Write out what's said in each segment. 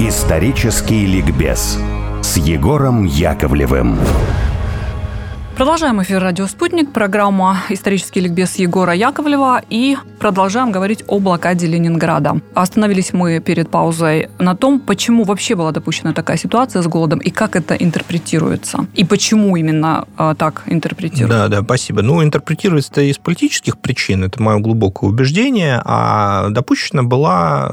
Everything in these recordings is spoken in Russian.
Исторический ликбез с Егором Яковлевым. Продолжаем эфир «Радио Спутник», программа «Исторический ликбез» Егора Яковлева и продолжаем говорить о блокаде Ленинграда. Остановились мы перед паузой на том, почему вообще была допущена такая ситуация с голодом и как это интерпретируется. И почему именно э, так интерпретируется. Да, да, спасибо. Ну, интерпретируется это из политических причин, это мое глубокое убеждение, а допущена была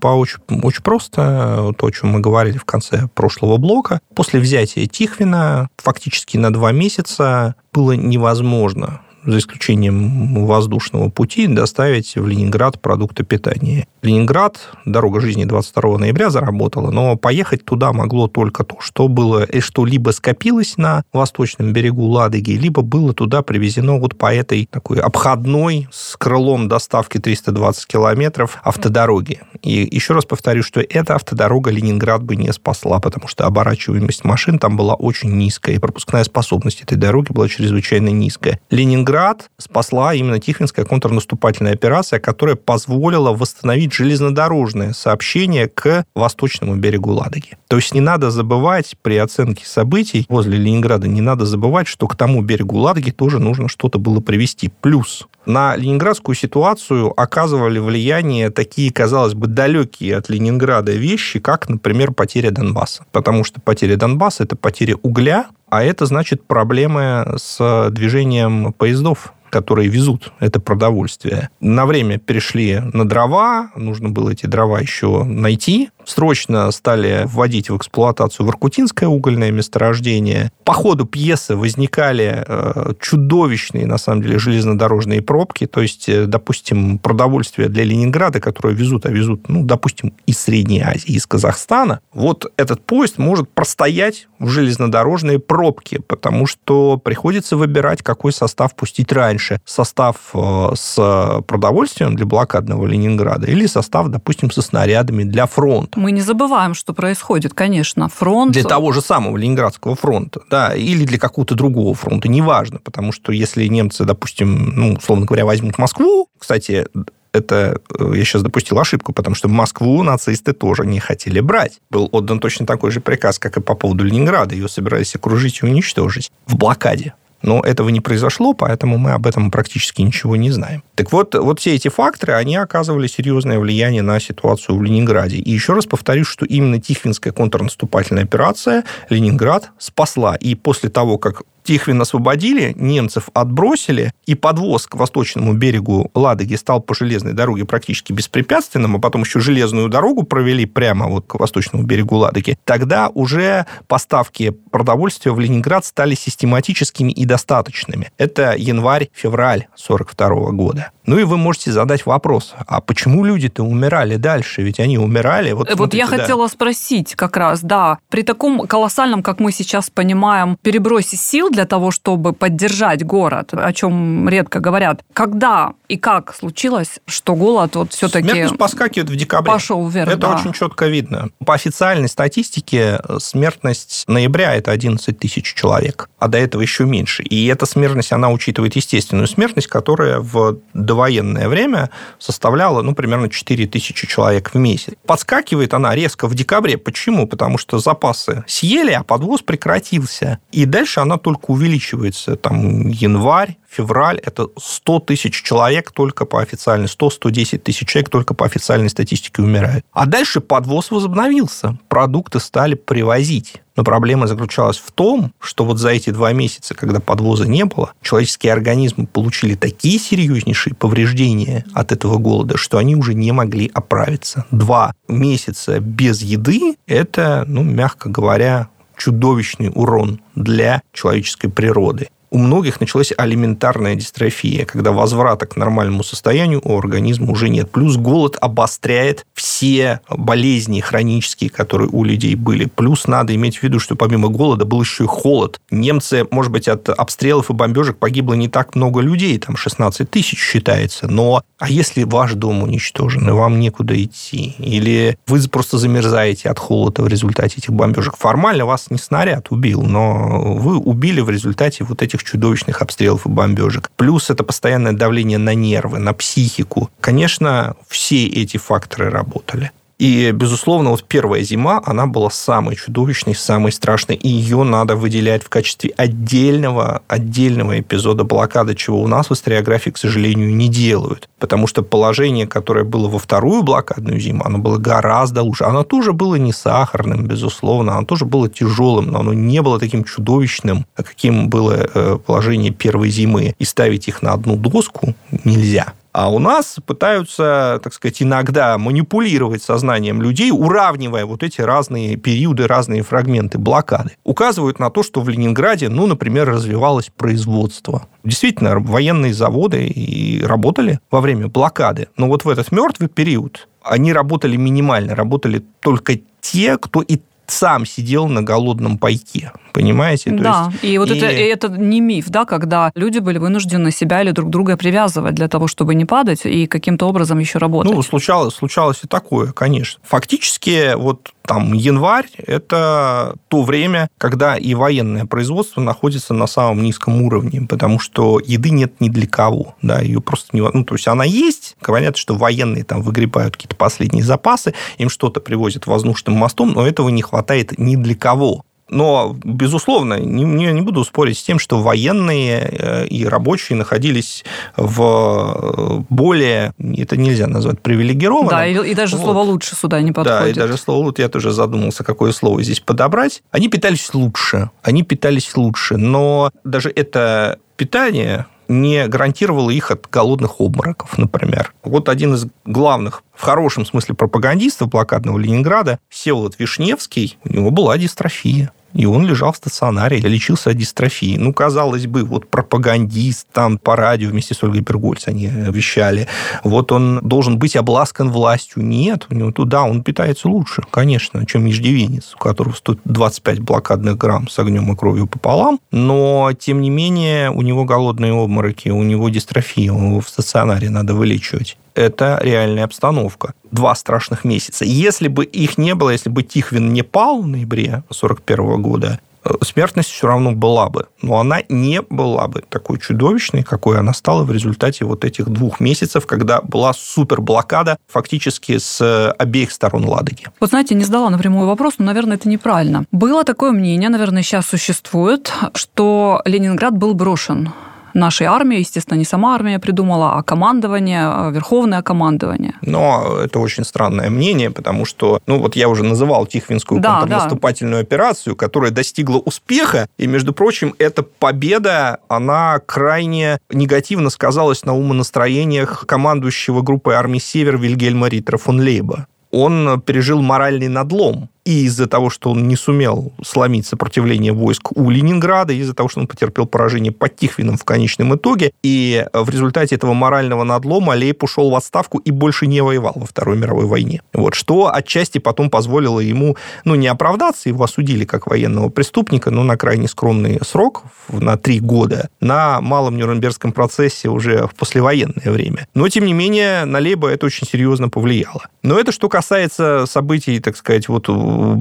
по очень, очень просто то, о чем мы говорили в конце прошлого блока. После взятия Тихвина фактически на два месяца месяца было невозможно за исключением воздушного пути, доставить в Ленинград продукты питания. Ленинград, дорога жизни 22 ноября заработала, но поехать туда могло только то, что было, и что либо скопилось на восточном берегу Ладоги, либо было туда привезено вот по этой такой обходной с крылом доставки 320 километров автодороги. И еще раз повторю, что эта автодорога Ленинград бы не спасла, потому что оборачиваемость машин там была очень низкая, и пропускная способность этой дороги была чрезвычайно низкая. Ленинград спасла именно Тихвинская контрнаступательная операция, которая позволила восстановить железнодорожное сообщение к восточному берегу Ладоги. То есть не надо забывать при оценке событий возле Ленинграда, не надо забывать, что к тому берегу Ладоги тоже нужно что-то было привести. Плюс на ленинградскую ситуацию оказывали влияние такие, казалось бы, далекие от Ленинграда вещи, как, например, потеря Донбасса. Потому что потеря Донбасса – это потеря угля, а это значит проблемы с движением поездов которые везут это продовольствие, на время перешли на дрова, нужно было эти дрова еще найти, срочно стали вводить в эксплуатацию Воркутинское угольное месторождение. По ходу пьесы возникали э, чудовищные, на самом деле, железнодорожные пробки. То есть, э, допустим, продовольствие для Ленинграда, которое везут, а везут, ну, допустим, из Средней Азии, из Казахстана, вот этот поезд может простоять в железнодорожные пробки, потому что приходится выбирать, какой состав пустить раньше. Состав э, с продовольствием для блокадного Ленинграда или состав, допустим, со снарядами для фронта фронта. Мы не забываем, что происходит, конечно. Фронт... Для того же самого Ленинградского фронта, да, или для какого-то другого фронта, неважно, потому что если немцы, допустим, ну, условно говоря, возьмут Москву, кстати, это э, я сейчас допустил ошибку, потому что Москву нацисты тоже не хотели брать. Был отдан точно такой же приказ, как и по поводу Ленинграда. Ее собирались окружить и уничтожить в блокаде. Но этого не произошло, поэтому мы об этом практически ничего не знаем. Так вот, вот все эти факторы, они оказывали серьезное влияние на ситуацию в Ленинграде. И еще раз повторюсь, что именно Тихвинская контрнаступательная операция Ленинград спасла. И после того, как Тихвин освободили, немцев отбросили, и подвоз к восточному берегу Ладоги стал по железной дороге практически беспрепятственным, а потом еще железную дорогу провели прямо вот к восточному берегу Ладоги, тогда уже поставки продовольствия в Ленинград стали систематическими и достаточными. Это январь-февраль 1942 года. Ну и вы можете задать вопрос, а почему люди-то умирали дальше? Ведь они умирали. Вот, вот смотрите, я да. хотела спросить как раз, да, при таком колоссальном, как мы сейчас понимаем, перебросе сил для того, чтобы поддержать город, о чем редко говорят, когда и как случилось, что голод вот все-таки... Смертность поскакивает в декабре. Пошел вверх, Это да. очень четко видно. По официальной статистике смертность ноября – это 11 тысяч человек, а до этого еще меньше. И эта смертность, она учитывает естественную смертность, которая в довоенное время составляла, ну, примерно 4 тысячи человек в месяц. Подскакивает она резко в декабре. Почему? Потому что запасы съели, а подвоз прекратился. И дальше она только увеличивается. Там январь, февраль – это 100 тысяч человек только по официальной, 100-110 тысяч человек только по официальной статистике умирают. А дальше подвоз возобновился. Продукты стали привозить. Но проблема заключалась в том, что вот за эти два месяца, когда подвоза не было, человеческие организмы получили такие серьезнейшие повреждения от этого голода, что они уже не могли оправиться. Два месяца без еды – это, ну, мягко говоря, чудовищный урон для человеческой природы у многих началась алиментарная дистрофия, когда возврата к нормальному состоянию у организма уже нет. Плюс голод обостряет все болезни хронические, которые у людей были. Плюс надо иметь в виду, что помимо голода был еще и холод. Немцы, может быть, от обстрелов и бомбежек погибло не так много людей, там 16 тысяч считается, но а если ваш дом уничтожен, и вам некуда идти, или вы просто замерзаете от холода в результате этих бомбежек, формально вас не снаряд убил, но вы убили в результате вот этих этих чудовищных обстрелов и бомбежек. Плюс это постоянное давление на нервы, на психику. Конечно, все эти факторы работали. И, безусловно, вот первая зима, она была самой чудовищной, самой страшной, и ее надо выделять в качестве отдельного, отдельного эпизода блокады, чего у нас в историографии, к сожалению, не делают. Потому что положение, которое было во вторую блокадную зиму, оно было гораздо лучше. Оно тоже было не сахарным, безусловно, оно тоже было тяжелым, но оно не было таким чудовищным, каким было э, положение первой зимы. И ставить их на одну доску нельзя. А у нас пытаются, так сказать, иногда манипулировать сознанием людей, уравнивая вот эти разные периоды, разные фрагменты блокады. Указывают на то, что в Ленинграде, ну, например, развивалось производство. Действительно, военные заводы и работали во время блокады. Но вот в этот мертвый период они работали минимально, работали только те, кто и сам сидел на голодном пайке. Понимаете? То да, есть, и вот и... Это, и это не миф, да, когда люди были вынуждены себя или друг друга привязывать для того, чтобы не падать и каким-то образом еще работать. Ну, случалось, случалось и такое, конечно. Фактически, вот там январь – это то время, когда и военное производство находится на самом низком уровне, потому что еды нет ни для кого, да, ее просто не... Ну, то есть она есть, говорят, что военные там выгребают какие-то последние запасы, им что-то привозят воздушным мостом, но этого не хватает ни для кого. Но, безусловно, не, не, не буду спорить с тем, что военные э, и рабочие находились в более, это нельзя назвать привилегированным. Да, и, и даже вот. слово «лучше» сюда не подходит. Да, и даже слово «лучше», я тоже задумался, какое слово здесь подобрать. Они питались лучше, они питались лучше, но даже это питание не гарантировало их от голодных обмороков, например. Вот один из главных, в хорошем смысле, пропагандистов блокадного Ленинграда, Всеволод Вишневский, у него была дистрофия и он лежал в стационаре, лечился от дистрофии. Ну, казалось бы, вот пропагандист там по радио вместе с Ольгой Пергольц они вещали. Вот он должен быть обласкан властью. Нет, у него туда он питается лучше, конечно, чем иждивенец, у которого стоит 25 блокадных грамм с огнем и кровью пополам. Но, тем не менее, у него голодные обмороки, у него дистрофия, его в стационаре надо вылечивать это реальная обстановка. Два страшных месяца. Если бы их не было, если бы Тихвин не пал в ноябре 1941 года, э, смертность все равно была бы. Но она не была бы такой чудовищной, какой она стала в результате вот этих двух месяцев, когда была суперблокада фактически с обеих сторон Ладоги. Вот знаете, не задала напрямую вопрос, но, наверное, это неправильно. Было такое мнение, наверное, сейчас существует, что Ленинград был брошен нашей армии, естественно, не сама армия придумала, а командование, а верховное командование. Но это очень странное мнение, потому что, ну вот я уже называл Тихвинскую да, контрнаступательную да. операцию, которая достигла успеха, и, между прочим, эта победа, она крайне негативно сказалась на умонастроениях командующего группой армии «Север» Вильгельма Риттера фон Лейба он пережил моральный надлом и из-за того, что он не сумел сломить сопротивление войск у Ленинграда, из-за того, что он потерпел поражение под Тихвином в конечном итоге, и в результате этого морального надлома Лейб ушел в отставку и больше не воевал во Второй мировой войне. Вот, что отчасти потом позволило ему, ну, не оправдаться, его осудили как военного преступника, но на крайне скромный срок, на три года, на малом Нюрнбергском процессе уже в послевоенное время. Но, тем не менее, на Лейба это очень серьезно повлияло. Но это что касается событий, так сказать, вот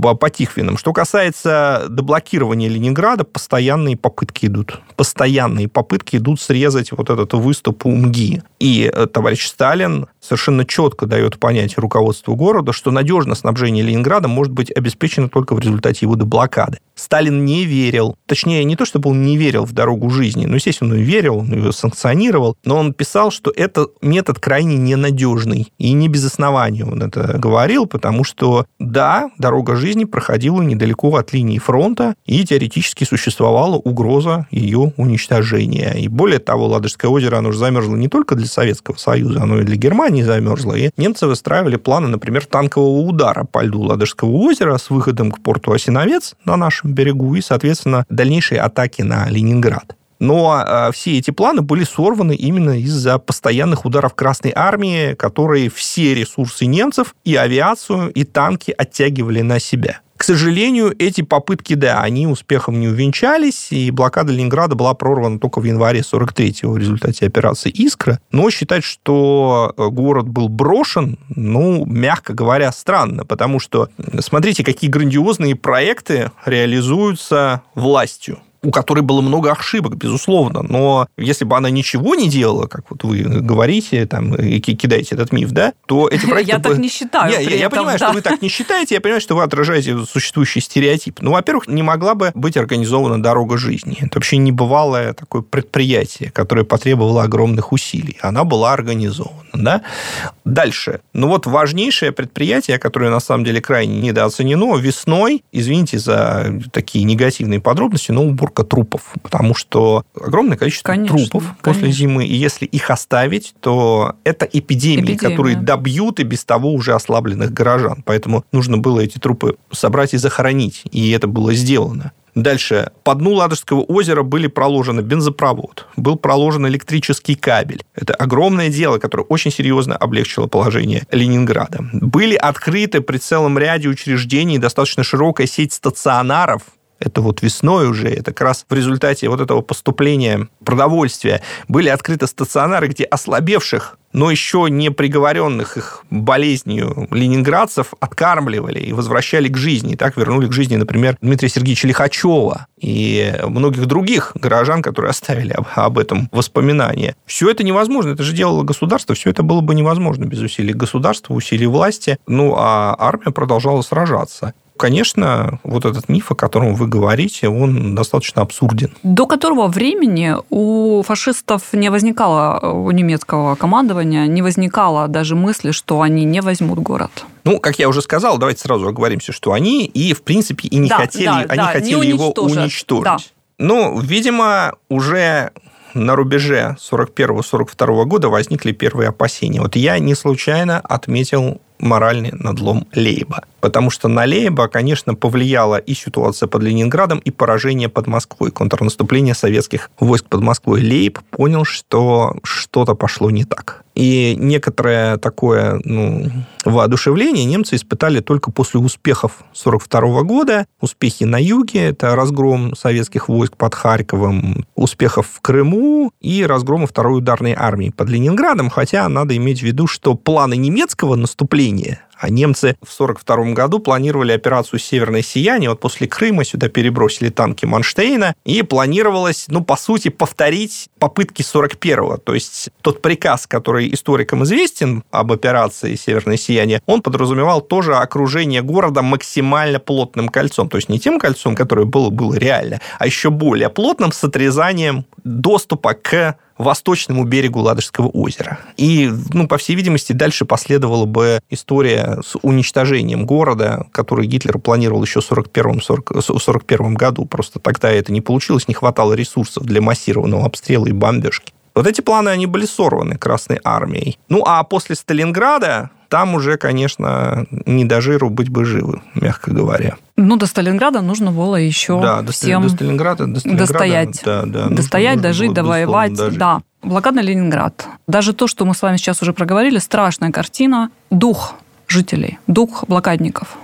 по Тихвинам. Что касается деблокирования Ленинграда, постоянные попытки идут. Постоянные попытки идут срезать вот этот выступ у МГИ. И э, товарищ Сталин совершенно четко дает понять руководству города, что надежное снабжение Ленинграда может быть обеспечено только в результате его деблокады. Сталин не верил, точнее, не то, чтобы он не верил в дорогу жизни, но, естественно, он верил, он ее санкционировал, но он писал, что это метод крайне ненадежный, и не без основания он это говорил, потому что, да, дорога жизни проходила недалеко от линии фронта, и теоретически существовала угроза ее уничтожения. И более того, Ладожское озеро, оно уже замерзло не только для Советского Союза, оно и для Германии замерзло, и немцы выстраивали планы, например, танкового удара по льду Ладожского озера с выходом к порту Осиновец на нашем берегу и, соответственно, дальнейшие атаки на Ленинград. Но э, все эти планы были сорваны именно из-за постоянных ударов Красной Армии, которые все ресурсы немцев, и авиацию, и танки оттягивали на себя. К сожалению, эти попытки, да, они успехом не увенчались, и блокада Ленинграда была прорвана только в январе 43-го в результате операции «Искра». Но считать, что э, город был брошен, ну, мягко говоря, странно, потому что смотрите, какие грандиозные проекты реализуются властью у которой было много ошибок, безусловно, но если бы она ничего не делала, как вот вы говорите, там, и кидаете этот миф, да, то эти проекты... Я так не считаю. Я, я понимаю, что вы так не считаете, я понимаю, что вы отражаете существующий стереотип. Ну, во-первых, не могла бы быть организована дорога жизни. Это вообще небывалое такое предприятие, которое потребовало огромных усилий. Она была организована, да. Дальше. Ну, вот важнейшее предприятие, которое на самом деле крайне недооценено, весной, извините за такие негативные подробности, но уборка трупов. Потому что огромное количество конечно, трупов конечно. после зимы, и если их оставить, то это эпидемии, Эпидемия. которые добьют и без того уже ослабленных горожан. Поэтому нужно было эти трупы собрать и захоронить, и это было сделано. Дальше. По дну Ладожского озера были проложены бензопровод, был проложен электрический кабель. Это огромное дело, которое очень серьезно облегчило положение Ленинграда. Были открыты при целом ряде учреждений достаточно широкая сеть стационаров, это вот весной уже, это как раз в результате вот этого поступления продовольствия были открыты стационары, где ослабевших, но еще не приговоренных их болезнью ленинградцев откармливали и возвращали к жизни. И так вернули к жизни, например, Дмитрия Сергеевича Лихачева и многих других горожан, которые оставили об, об этом воспоминания. Все это невозможно. Это же делало государство. Все это было бы невозможно без усилий государства, усилий власти. Ну, а армия продолжала сражаться конечно, вот этот миф, о котором вы говорите, он достаточно абсурден. До которого времени у фашистов не возникало, у немецкого командования, не возникало даже мысли, что они не возьмут город. Ну, как я уже сказал, давайте сразу оговоримся, что они и, в принципе, и не Да, хотели, да, они да, хотели не его уничтожить. Да. Ну, видимо, уже на рубеже 41-42 года возникли первые опасения. Вот я не случайно отметил моральный надлом Лейба. Потому что на Лейба, конечно, повлияла и ситуация под Ленинградом, и поражение под Москвой, контрнаступление советских войск под Москвой. Лейб понял, что что-то пошло не так. И некоторое такое ну, воодушевление немцы испытали только после успехов 1942 года. Успехи на юге, это разгром советских войск под Харьковом, успехов в Крыму и разгрома второй ударной армии под Ленинградом. Хотя надо иметь в виду, что планы немецкого наступления а немцы в 1942 году планировали операцию «Северное сияние». Вот после Крыма сюда перебросили танки Манштейна, и планировалось, ну, по сути, повторить попытки 41-го. То есть тот приказ, который историкам известен об операции «Северное сияние», он подразумевал тоже окружение города максимально плотным кольцом. То есть не тем кольцом, которое было, было реально, а еще более плотным с отрезанием доступа к восточному берегу Ладожского озера. И, ну, по всей видимости, дальше последовала бы история с уничтожением города, который Гитлер планировал еще в 1941 году. Просто тогда это не получилось, не хватало ресурсов для массированного обстрела и бомбежки. Вот эти планы, они были сорваны Красной Армией. Ну, а после Сталинграда там уже, конечно, не до жиру быть бы живы, мягко говоря. Ну, до Сталинграда нужно было еще Да, до, всем до Сталинграда, до Сталинграда, достоять. Да, да, достоять, нужно дожить, довоевать. дожить. Да. Блокадный Ленинград. Даже то, что мы с вами сейчас уже проговорили, страшная картина. Дух жителей, дух блокадников.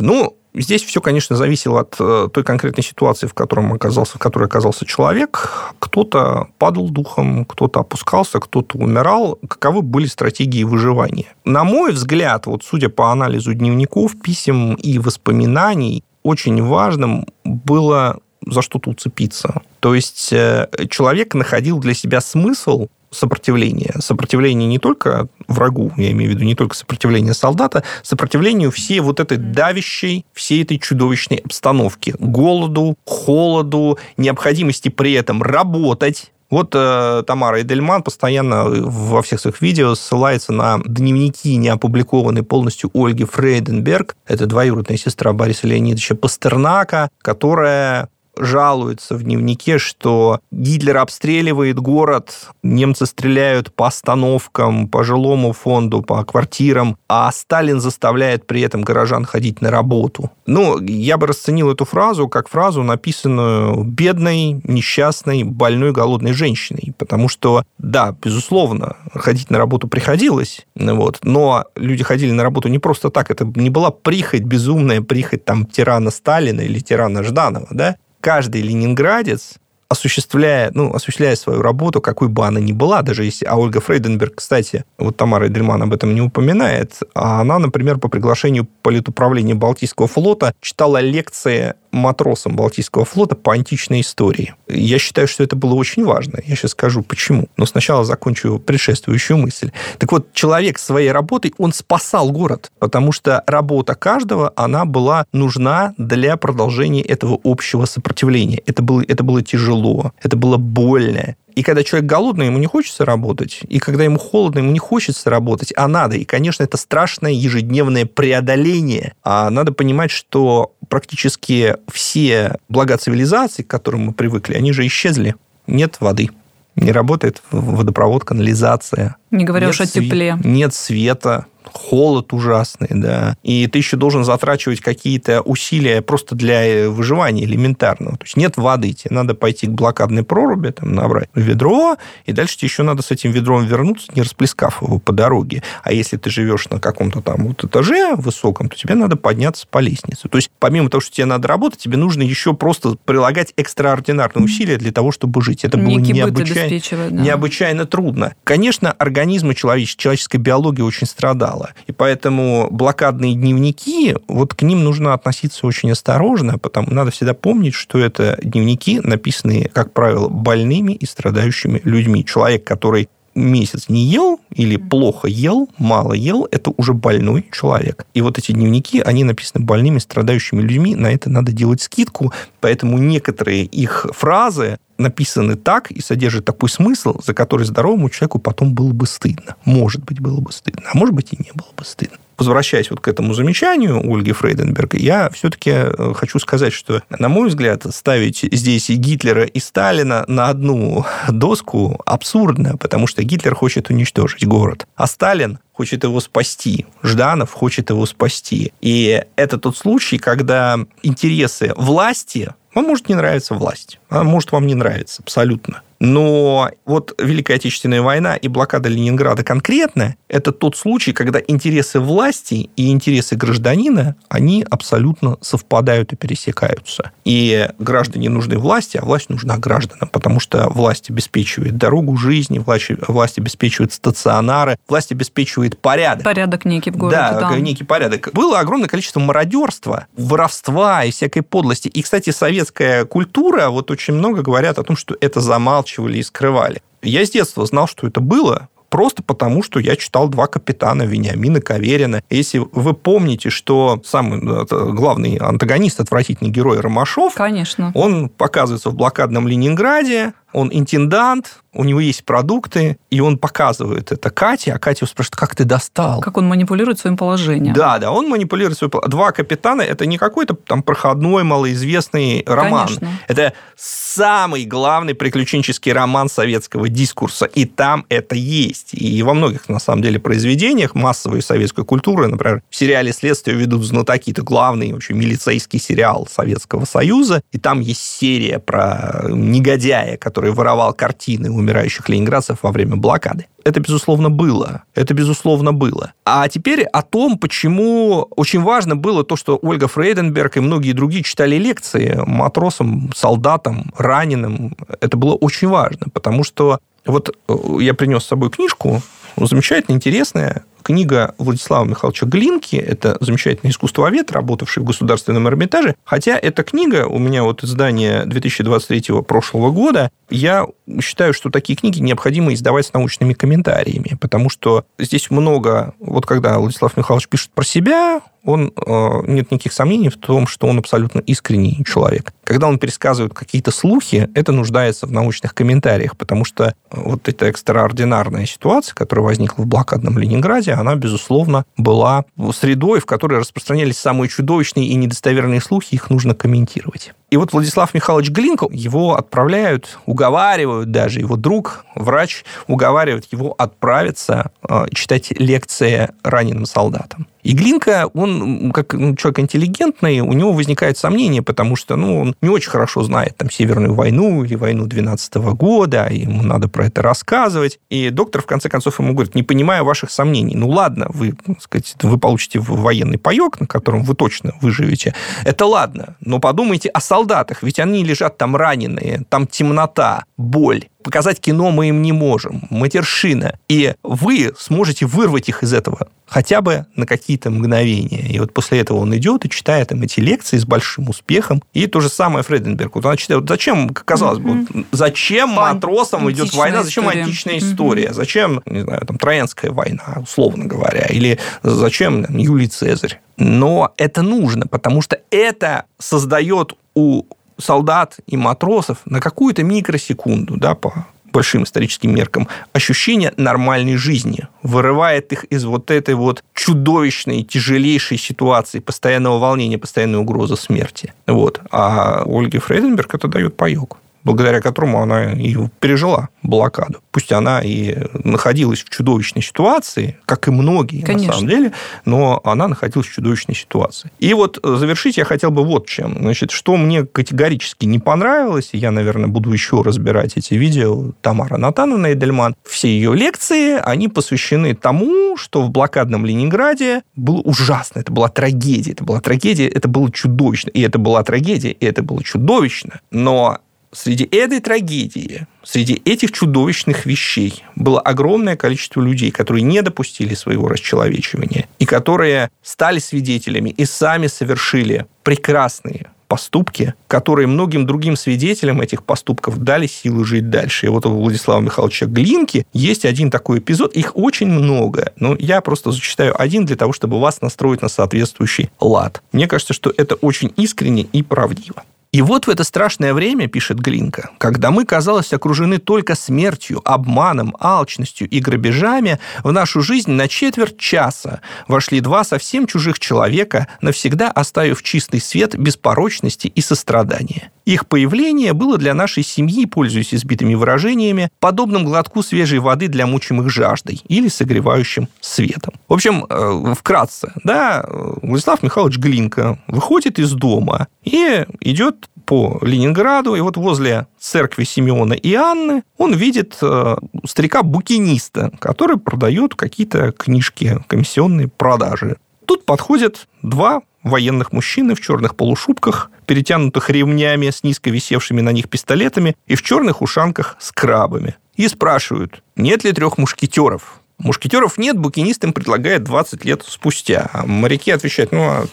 Ну, Здесь все, конечно, зависело от э, той конкретной ситуации, в, котором оказался, в которой оказался человек. Кто-то падал духом, кто-то опускался, кто-то умирал. Каковы были стратегии выживания? На мой взгляд, вот судя по анализу дневников, писем и воспоминаний, очень важным было за что-то уцепиться. То есть э, человек находил для себя смысл сопротивления. Сопротивление не только врагу, я имею в виду не только сопротивление солдата, сопротивлению всей вот этой давящей, всей этой чудовищной обстановки. Голоду, холоду, необходимости при этом работать, вот э, Тамара Эдельман постоянно во всех своих видео ссылается на дневники, не опубликованные полностью Ольги Фрейденберг. Это двоюродная сестра Бориса Леонидовича Пастернака, которая жалуется в дневнике, что Гитлер обстреливает город, немцы стреляют по остановкам, по жилому фонду, по квартирам, а Сталин заставляет при этом горожан ходить на работу. Ну, я бы расценил эту фразу как фразу, написанную бедной, несчастной, больной, голодной женщиной. Потому что, да, безусловно, ходить на работу приходилось, вот, но люди ходили на работу не просто так. Это не была прихоть, безумная прихоть там тирана Сталина или тирана Жданова, да? Каждый ленинградец осуществляя, ну, осуществляя свою работу, какой бы она ни была, даже если... А Ольга Фрейденберг, кстати, вот Тамара Эдельман об этом не упоминает, а она, например, по приглашению политуправления Балтийского флота читала лекции матросом Балтийского флота по античной истории. Я считаю, что это было очень важно. Я сейчас скажу, почему. Но сначала закончу предшествующую мысль. Так вот, человек своей работой, он спасал город, потому что работа каждого, она была нужна для продолжения этого общего сопротивления. Это было, это было тяжело, это было больно, и когда человек голодный, ему не хочется работать. И когда ему холодно, ему не хочется работать, а надо. И, конечно, это страшное ежедневное преодоление. А надо понимать, что практически все блага цивилизации, к которым мы привыкли, они же исчезли. Нет воды. Не работает водопровод, канализация. Не говоря нет уж о тепле. Нет света, холод ужасный, да, и ты еще должен затрачивать какие-то усилия просто для э, выживания элементарного. То есть нет воды, тебе надо пойти к блокадной проруби, там, набрать ведро, и дальше тебе еще надо с этим ведром вернуться, не расплескав его по дороге. А если ты живешь на каком-то там вот этаже высоком, то тебе надо подняться по лестнице. То есть помимо того, что тебе надо работать, тебе нужно еще просто прилагать экстраординарные усилия для того, чтобы жить. Это было необычайно, да. необычайно трудно. Конечно, организмы человеческой, человеческой биологии очень страдали мало. И поэтому блокадные дневники, вот к ним нужно относиться очень осторожно, потому надо всегда помнить, что это дневники, написанные, как правило, больными и страдающими людьми. Человек, который месяц не ел или плохо ел, мало ел, это уже больной человек. И вот эти дневники, они написаны больными, страдающими людьми, на это надо делать скидку, поэтому некоторые их фразы написаны так и содержат такой смысл, за который здоровому человеку потом было бы стыдно. Может быть, было бы стыдно, а может быть и не было бы стыдно возвращаясь вот к этому замечанию Ольги Фрейденберга, я все-таки э, хочу сказать, что, на мой взгляд, ставить здесь и Гитлера, и Сталина на одну доску абсурдно, потому что Гитлер хочет уничтожить город, а Сталин хочет его спасти. Жданов хочет его спасти. И это тот случай, когда интересы власти вам может не нравиться власть, а может вам не нравится абсолютно. Но вот Великая Отечественная война и блокада Ленинграда конкретно – это тот случай, когда интересы власти и интересы гражданина, они абсолютно совпадают и пересекаются. И граждане нужны власти, а власть нужна гражданам, потому что власть обеспечивает дорогу жизни, власть, власть обеспечивает стационары, власть обеспечивает порядок. Порядок некий в городе, да. Да, некий порядок. Было огромное количество мародерства, воровства и всякой подлости. И, кстати, советская культура, вот очень много говорят о том, что это замалчивание замалчивали и скрывали. Я с детства знал, что это было, просто потому, что я читал «Два капитана» Вениамина Каверина. Если вы помните, что самый ну, главный антагонист, отвратительный герой Ромашов, Конечно. он показывается в блокадном Ленинграде, он интендант, у него есть продукты, и он показывает это Кате, а Катя спрашивает, как ты достал? Как он манипулирует своим положением. Да, да, он манипулирует своим положением. «Два капитана» – это не какой-то там проходной, малоизвестный роман. Конечно. Это самый главный приключенческий роман советского дискурса, и там это есть. И во многих, на самом деле, произведениях массовой советской культуры, например, в сериале «Следствие ведут знатоки», это главный вообще милицейский сериал Советского Союза, и там есть серия про негодяя, который воровал картины умирающих ленинградцев во время блокады. Это, безусловно, было. Это, безусловно, было. А теперь о том, почему очень важно было то, что Ольга Фрейденберг и многие другие читали лекции матросам, солдатам, раненым. Это было очень важно, потому что вот э, я принес с собой книжку, замечательно интересная, книга Владислава Михайловича Глинки, это замечательный искусствовед, работавший в Государственном Эрмитаже, хотя эта книга, у меня вот издание 2023 прошлого года, я считаю, что такие книги необходимо издавать с научными комментариями, потому что здесь много, вот когда Владислав Михайлович пишет про себя, он, э, нет никаких сомнений в том, что он абсолютно искренний человек. Когда он пересказывает какие-то слухи, это нуждается в научных комментариях, потому что вот эта экстраординарная ситуация, которая возникла в блокадном Ленинграде, она, безусловно, была средой, в которой распространялись самые чудовищные и недостоверные слухи, их нужно комментировать. И вот Владислав Михайлович Глинко, его отправляют, уговаривают даже, его друг, врач, уговаривает его отправиться э, читать лекции раненым солдатам. И Глинка, он как ну, человек интеллигентный, у него возникает сомнение, потому что ну, он не очень хорошо знает там Северную войну или войну 12 -го года, ему надо про это рассказывать. И доктор, в конце концов, ему говорит, не понимаю ваших сомнений. Ну ладно, вы, сказать, вы получите военный паек, на котором вы точно выживете. Это ладно, но подумайте о солдатах, ведь они лежат там раненые, там темнота, боль. Показать кино мы им не можем. Матершина. И вы сможете вырвать их из этого хотя бы на какие-то мгновения. И вот после этого он идет и читает им эти лекции с большим успехом. И то же самое Фреденберг. Вот он читает, зачем, казалось бы, зачем матросам идет война, зачем история. античная история, зачем, не знаю, там, Троянская война, условно говоря, или зачем там, Юлий Цезарь. Но это нужно, потому что это создает у солдат и матросов на какую-то микросекунду, да, по большим историческим меркам, ощущение нормальной жизни, вырывает их из вот этой вот чудовищной, тяжелейшей ситуации постоянного волнения, постоянной угрозы смерти. Вот. А Ольге Фрейденберг это дает паёк благодаря которому она и пережила блокаду. Пусть она и находилась в чудовищной ситуации, как и многие Конечно. на самом деле, но она находилась в чудовищной ситуации. И вот завершить я хотел бы вот чем. Значит, что мне категорически не понравилось, и я, наверное, буду еще разбирать эти видео Тамара Натановна Эдельман, все ее лекции, они посвящены тому, что в блокадном Ленинграде было ужасно, это была трагедия, это была трагедия, это было чудовищно, и это была трагедия, и это было чудовищно, но среди этой трагедии, среди этих чудовищных вещей было огромное количество людей, которые не допустили своего расчеловечивания и которые стали свидетелями и сами совершили прекрасные поступки, которые многим другим свидетелям этих поступков дали силы жить дальше. И вот у Владислава Михайловича Глинки есть один такой эпизод, их очень много, но я просто зачитаю один для того, чтобы вас настроить на соответствующий лад. Мне кажется, что это очень искренне и правдиво. И вот в это страшное время, пишет Глинка, когда мы, казалось, окружены только смертью, обманом, алчностью и грабежами, в нашу жизнь на четверть часа вошли два совсем чужих человека, навсегда оставив чистый свет беспорочности и сострадания. Их появление было для нашей семьи, пользуясь избитыми выражениями, подобным глотку свежей воды для мучимых жаждой или согревающим светом. В общем, э, вкратце, да, Владислав Михайлович Глинка выходит из дома и идет по Ленинграду, и вот возле церкви Симеона и Анны он видит э, старика-букиниста, который продает какие-то книжки, комиссионные продажи. Тут подходят два военных мужчины в черных полушубках, перетянутых ремнями с низко висевшими на них пистолетами и в черных ушанках с крабами. И спрашивают, нет ли трех мушкетеров. Мушкетеров нет, букинист им предлагает 20 лет спустя. А моряки отвечают, ну, а,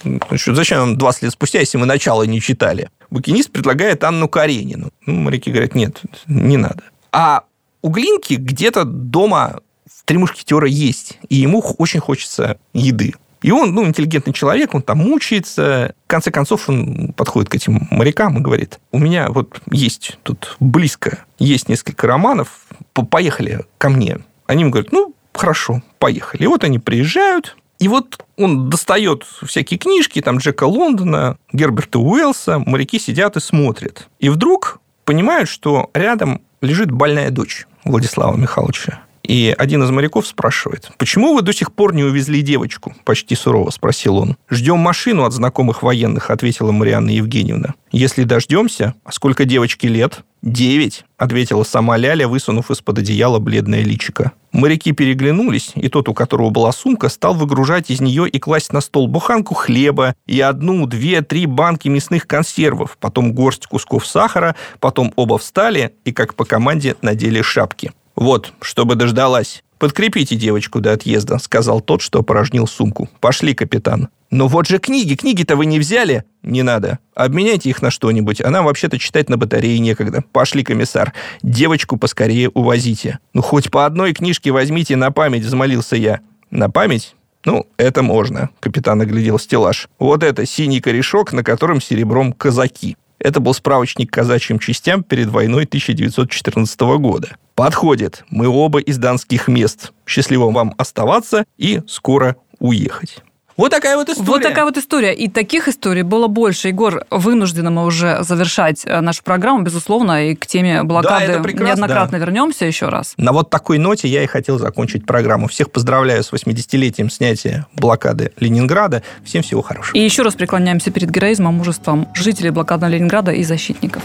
зачем нам 20 лет спустя, если мы начало не читали? Букинист предлагает Анну Каренину. Ну, моряки говорят, нет, не надо. А у Глинки где-то дома три мушкетера есть, и ему очень хочется еды. И он, ну, интеллигентный человек, он там мучается. В конце концов, он подходит к этим морякам и говорит, у меня вот есть тут близко, есть несколько романов, поехали ко мне. Они ему говорят, ну, хорошо, поехали. И вот они приезжают, и вот он достает всякие книжки, там Джека Лондона, Герберта Уэллса, моряки сидят и смотрят. И вдруг понимают, что рядом лежит больная дочь Владислава Михайловича. И один из моряков спрашивает, «Почему вы до сих пор не увезли девочку?» Почти сурово спросил он. «Ждем машину от знакомых военных», ответила Марианна Евгеньевна. «Если дождемся, а сколько девочке лет?» «Девять», — ответила сама Ляля, высунув из-под одеяла бледное личико. Моряки переглянулись, и тот, у которого была сумка, стал выгружать из нее и класть на стол буханку хлеба и одну, две, три банки мясных консервов, потом горсть кусков сахара, потом оба встали и, как по команде, надели шапки. «Вот, чтобы дождалась. Подкрепите девочку до отъезда», — сказал тот, что опорожнил сумку. «Пошли, капитан». «Но вот же книги, книги-то вы не взяли?» «Не надо. Обменяйте их на что-нибудь. Она вообще-то читать на батарее некогда. Пошли, комиссар. Девочку поскорее увозите». «Ну, хоть по одной книжке возьмите на память», — взмолился я. «На память?» «Ну, это можно», — капитан оглядел стеллаж. «Вот это синий корешок, на котором серебром казаки». Это был справочник казачьим частям перед войной 1914 года. Подходит. Мы оба из донских мест. Счастливо вам оставаться и скоро уехать. Вот такая вот история. Вот такая вот история. И таких историй было больше. Егор, вынуждены мы уже завершать э, нашу программу, безусловно, и к теме блокады да, неоднократно да. вернемся еще раз. На вот такой ноте я и хотел закончить программу. Всех поздравляю с 80-летием снятия блокады Ленинграда. Всем всего хорошего. И еще раз преклоняемся перед героизмом, мужеством жителей блокадного Ленинграда и защитников.